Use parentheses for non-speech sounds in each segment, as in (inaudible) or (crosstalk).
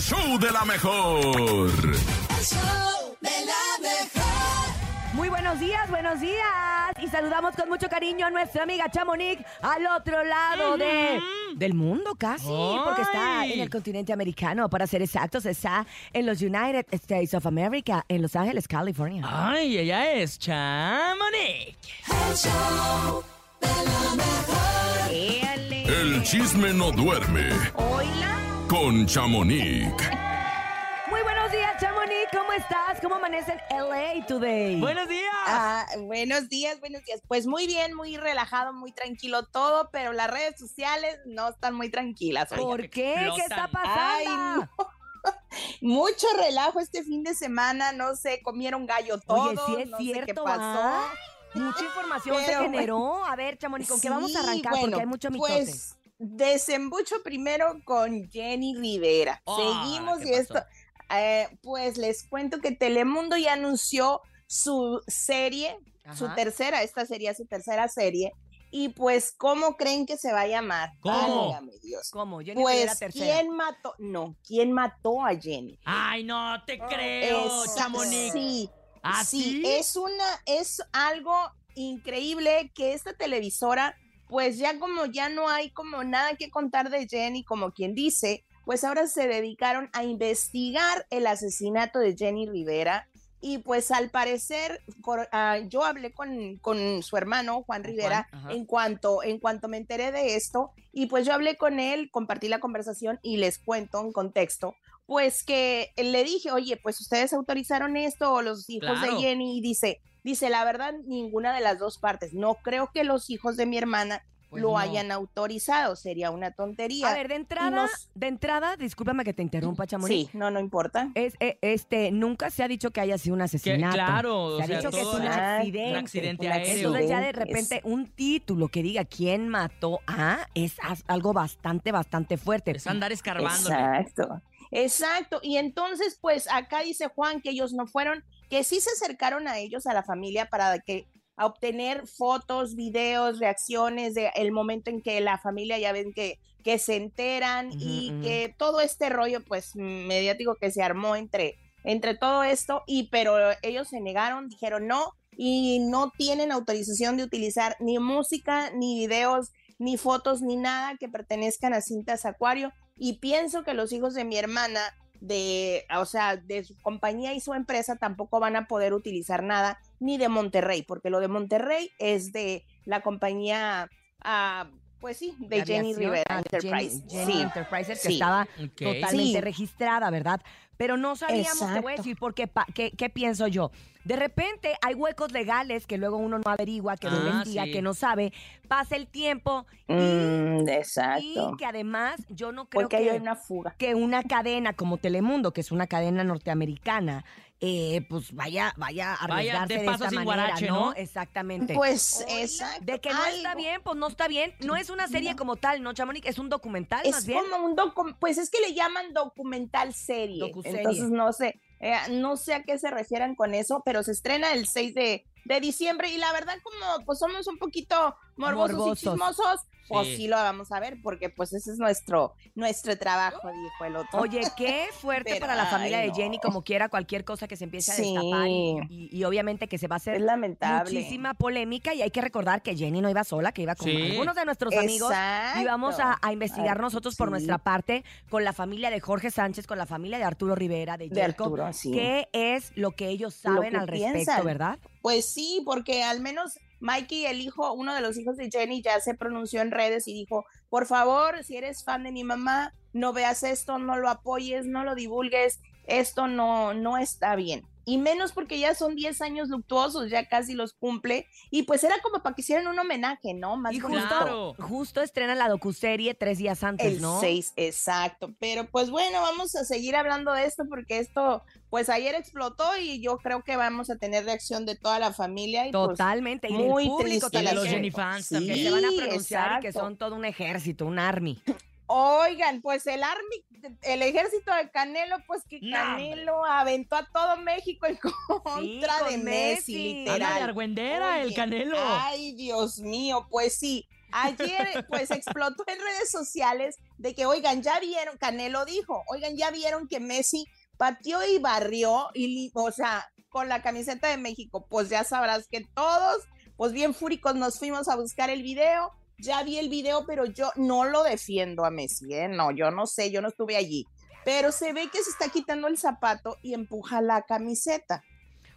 show de la mejor. Muy buenos días, buenos días. Y saludamos con mucho cariño a nuestra amiga Chamonix al otro lado de, del mundo casi, porque está en el continente americano. Para ser exactos, está en los United States of America, en Los Ángeles, California. Ay, ella es Chamonix. Éale. El chisme no duerme Hola. Con Chamonix. Muy buenos días, Chamonix. ¿Cómo estás? ¿Cómo amanece en LA today? Buenos días. Ah, buenos días, buenos días. Pues muy bien, muy relajado, muy tranquilo todo, pero las redes sociales no están muy tranquilas. oiga. ¿Por qué? ¿Qué está pasando? Ay, no. (laughs) Mucho relajo este fin de semana, no sé, comieron gallo todos, Oye, sí es no sé cierto, qué pasó. ¿ah? Mucha información se generó. A ver, Chamonix, ¿con qué vamos a arrancar? bueno, Porque hay mucho mitote. Pues desembucho primero con Jenny Rivera. Ah, Seguimos ¿qué y esto, eh, pues les cuento que Telemundo ya anunció su serie, su tercera, esta sería su tercera serie. Y pues, ¿cómo creen que se va a llamar? ¿Cómo? Válgame Dios. ¿Cómo? Jenny Rivera Pues, tercera. ¿quién mató? No, ¿quién mató a Jenny? Ay, no te creo, Es- Chamonix. Sí, ¿Ah, sí, sí? es una, es algo increíble que esta televisora, pues ya como ya no hay como nada que contar de Jenny, como quien dice, pues ahora se dedicaron a investigar el asesinato de Jenny Rivera. Y pues al parecer, ah, yo hablé con, con su hermano Juan Rivera Juan, en cuanto, en cuanto me enteré de esto, y pues yo hablé con él, compartí la conversación y les cuento en contexto, pues que le dije, oye, pues ustedes autorizaron esto o los hijos Claro. de Jenny, y dice, dice, la verdad, ninguna de las dos partes. No creo que los hijos de mi hermana Pues lo no. hayan autorizado, sería una tontería. A ver, de entrada, nos- de entrada, discúlpame que te interrumpa, Chamonix. sí, no, no importa. Es, eh, este, nunca se ha dicho que haya sido un asesinato. claro, se o ha sea, dicho que es un accidente. un accidente un aéreo. Entonces ya de repente un título que diga quién mató a es algo bastante, bastante fuerte. Es andar escarbando. Exacto, exacto. Y entonces, pues acá dice Juan que ellos no fueron, que sí se acercaron a ellos, a la familia, para que a obtener fotos, videos, reacciones de el momento en que la familia ya ven que, que se enteran y que todo este rollo, pues, mediático que se armó entre, entre todo esto, y pero ellos se negaron, dijeron no, y no tienen autorización de utilizar ni música, ni videos, ni fotos, ni nada que pertenezcan a cintas Acuario. Y pienso que los hijos de mi hermana, de, o sea, de su compañía y su empresa, tampoco van a poder utilizar nada, ni de Monterrey, porque lo de Monterrey es de la compañía, ah, pues sí, de La Jenny aviación, Rivera ah, Enterprise. Jenny, Jenny sí. Enterprises, que sí. estaba totalmente Sí. registrada, ¿verdad? Pero no sabíamos, te voy a Exacto. decir por qué, pa- qué, qué pienso yo. De repente hay huecos legales que luego uno no averigua, que no Ah, investiga, sí. que no sabe. Pasa el tiempo y, Mm, y exacto. que además yo no creo Porque que, hay una fuga. que una cadena como Telemundo, que es una cadena norteamericana, eh, pues vaya, vaya a Vaya, arriesgarse de de, paso esta sin manera, guarache, ¿no? ¿no? Exactamente. Pues exacto. De que no está bien, pues no está bien. No es una serie No. como tal, ¿no, Chamonix? Es un documental más Es bien. como un docu pues es que le llaman documental serie. Docuserie. Entonces no sé, eh, no sé a qué se refieran con eso, pero se estrena el 6 de, de diciembre y la verdad como pues somos un poquito morbosos, Morbosos. y chismosos, pues Sí. sí lo vamos a ver porque pues ese es nuestro nuestro trabajo, dijo el otro. Oye, qué (laughs) fuerte Pero, para la familia ay, de Jenny, no. como quiera, cualquier cosa que se empiece a Sí. destapar y, y- y obviamente que se va a es hacer lamentable. muchísima polémica y hay que recordar que Jenny no iba sola, que iba con Sí. algunos de nuestros amigos y vamos a, a investigar Ay, nosotros por nuestra parte con la familia de Jorge Sánchez, con la familia de Arturo Rivera, de, de Jerko, Arturo, sí. qué es lo que ellos Lo saben que al respecto, piensan. ¿verdad? Pues sí, porque al menos Mikey, el hijo, uno de los hijos de Jenny, ya se pronunció en redes y dijo, por favor, si eres fan de mi mamá, no veas esto, no lo apoyes, no lo divulgues, esto no, no está bien. Y menos porque ya son 10 años luctuosos, ya casi los cumple. Y pues era como para que hicieran un homenaje, ¿no? Más Y bonito. justo, Claro. justo estrena la docuserie tres días antes, El ¿no? 6, exacto. Pero pues bueno, vamos a seguir hablando de esto porque esto, pues ayer explotó y yo creo que vamos a tener reacción de toda la familia. Y pues, Totalmente, y muy del público triste Y de también, los Jenny fans Sí. que se van a pronunciar y que son todo un ejército, un army. Oigan, pues el Army, el ejército de Canelo, pues que No, Canelo aventó a todo México en (laughs) contra con de Messi. Messi, Anda de literal. argüendera el Oye, Canelo. Ay, Dios mío, pues sí. Ayer, (laughs) pues explotó en redes sociales de que, oigan, ya vieron, Canelo dijo, oigan, ya vieron que Messi pateó y barrió, y, o sea, con la camiseta de México. Pues ya sabrás que todos, pues bien fúricos, nos fuimos a buscar el video. Ya vi el video, pero yo no lo defiendo a Messi, ¿eh? No, yo no sé, yo no estuve allí. Pero se ve que se está quitando el zapato y empuja la camiseta.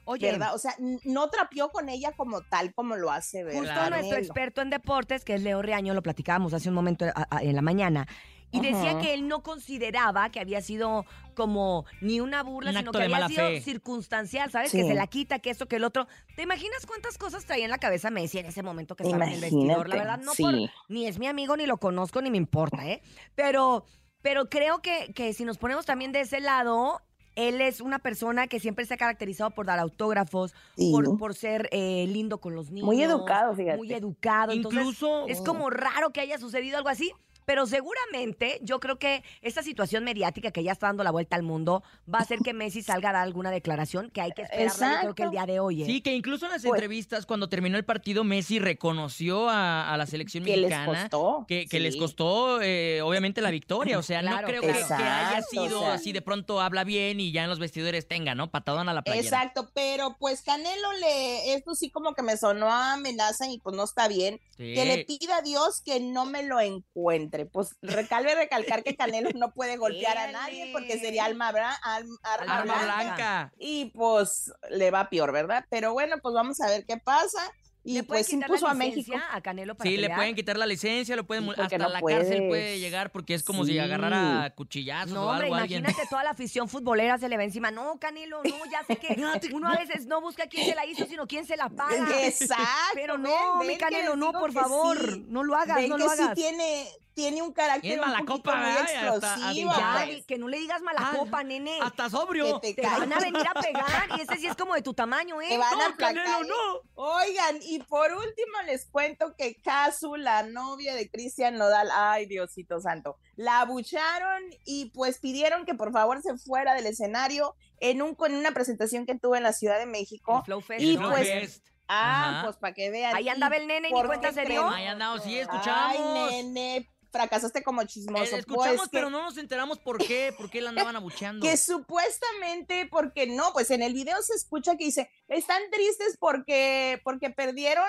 Oye, ¿verdad? O sea, no trapeó con ella como tal como lo hace ver. Justo nuestro experto en deportes, que es Leo Reaño, lo platicábamos hace un momento en la mañana, y decía que él no consideraba que había sido como ni una burla, sino que había sido circunstancial, ¿sabes? Que se la quita, que eso, que el otro. ¿Te imaginas cuántas cosas traía en la cabeza Messi en ese momento que estaba en el vestidor? La verdad, no por, ni es mi amigo, ni lo conozco, ni me importa, ¿eh? Pero, pero creo que, que si nos ponemos también de ese lado, él es una persona que siempre se ha caracterizado por dar autógrafos, por, por, ser eh, lindo con los niños. Muy educado, fíjate. Muy educado. Incluso. es como raro que haya sucedido algo así. Pero seguramente yo creo que esta situación mediática que ya está dando la vuelta al mundo va a hacer que Messi salga a dar alguna declaración que hay que esperar creo que el día de hoy. ¿eh? Sí, que incluso en las pues entrevistas cuando terminó el partido Messi reconoció a, la selección mexicana les costó, que, les costó eh, obviamente la victoria. O sea, no creo que, haya sido así de pronto habla bien y ya en los vestidores tenga, ¿no? Patadón a la playera. Exacto, pero pues Canelo le, esto sí como que me sonó a amenaza y pues no está bien. Que le pida a Dios que no me lo encuentre. Pues recalve recalcar que Canelo no puede golpear a nadie porque sería alma, blanca. Y pues le va peor, ¿verdad? Pero bueno, pues vamos a ver qué pasa. Y pues impuso a México. A Canelo para sí, le pueden quitar la licencia, lo pueden hasta la cárcel puede llegar porque es como si agarrara cuchillazos no, o algo. imagínate toda la afición futbolera se le va encima. No, Canelo, no, ya sé que (laughs) uno a veces no busca quién se la hizo, sino quién se la paga. Exacto. Pero no, mi Canelo, no, por favor, no lo hagas, no lo hagas. Sí tiene tiene un carácter mala copa, muy explosivo. Ya, que no le digas mala ah, copa, nene. Hasta sobrio. te, van a venir a pegar y ese sí es como de tu tamaño, ¿eh? Te van no, a Canelo, no. Oigan, y por último les cuento que Casu, la novia de Cristian Nodal, ay Diosito santo, la abucharon y pues pidieron que por favor se fuera del escenario en un en una presentación que tuvo en la Ciudad de México. Flow Fest. Y pues Fest. Ah, pues para que vean. Ahí andaba el nene y ni cuenta se dio. Ahí andaba, sí, escuchamos. Ay, nene, fracasaste como chismoso. Eh, escuchamos, pues, pero no nos enteramos por qué, por qué la andaban abucheando. Que supuestamente, porque no, pues en el video se escucha que dice, están tristes porque, porque perdieron.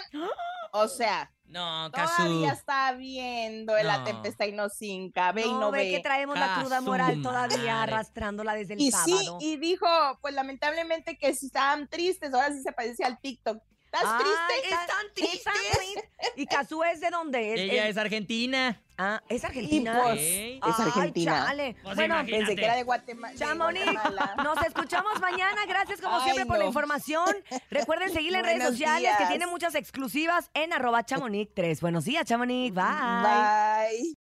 O sea, no, Casu. Todavía está viendo la tempestad y no cinca, ve y no ve. que traemos la cruda moral todavía arrastrándola desde el y Sí, y dijo, pues lamentablemente que si estaban tristes, ahora sí se parece al TikTok. ¿Estás triste? ¿Están tristes? ¿Y Cazú es de dónde? Ella es argentina. Ah, ¿es argentina? Pues, es argentina. Chale. Pues bueno, pensé que era de Guatemala. Chamonix, nos escuchamos mañana. Gracias como siempre por la información. Recuerden seguirle en redes sociales que tiene muchas exclusivas en arroba chamonix 3. Buenos días, Chamonix. Bye. Bye.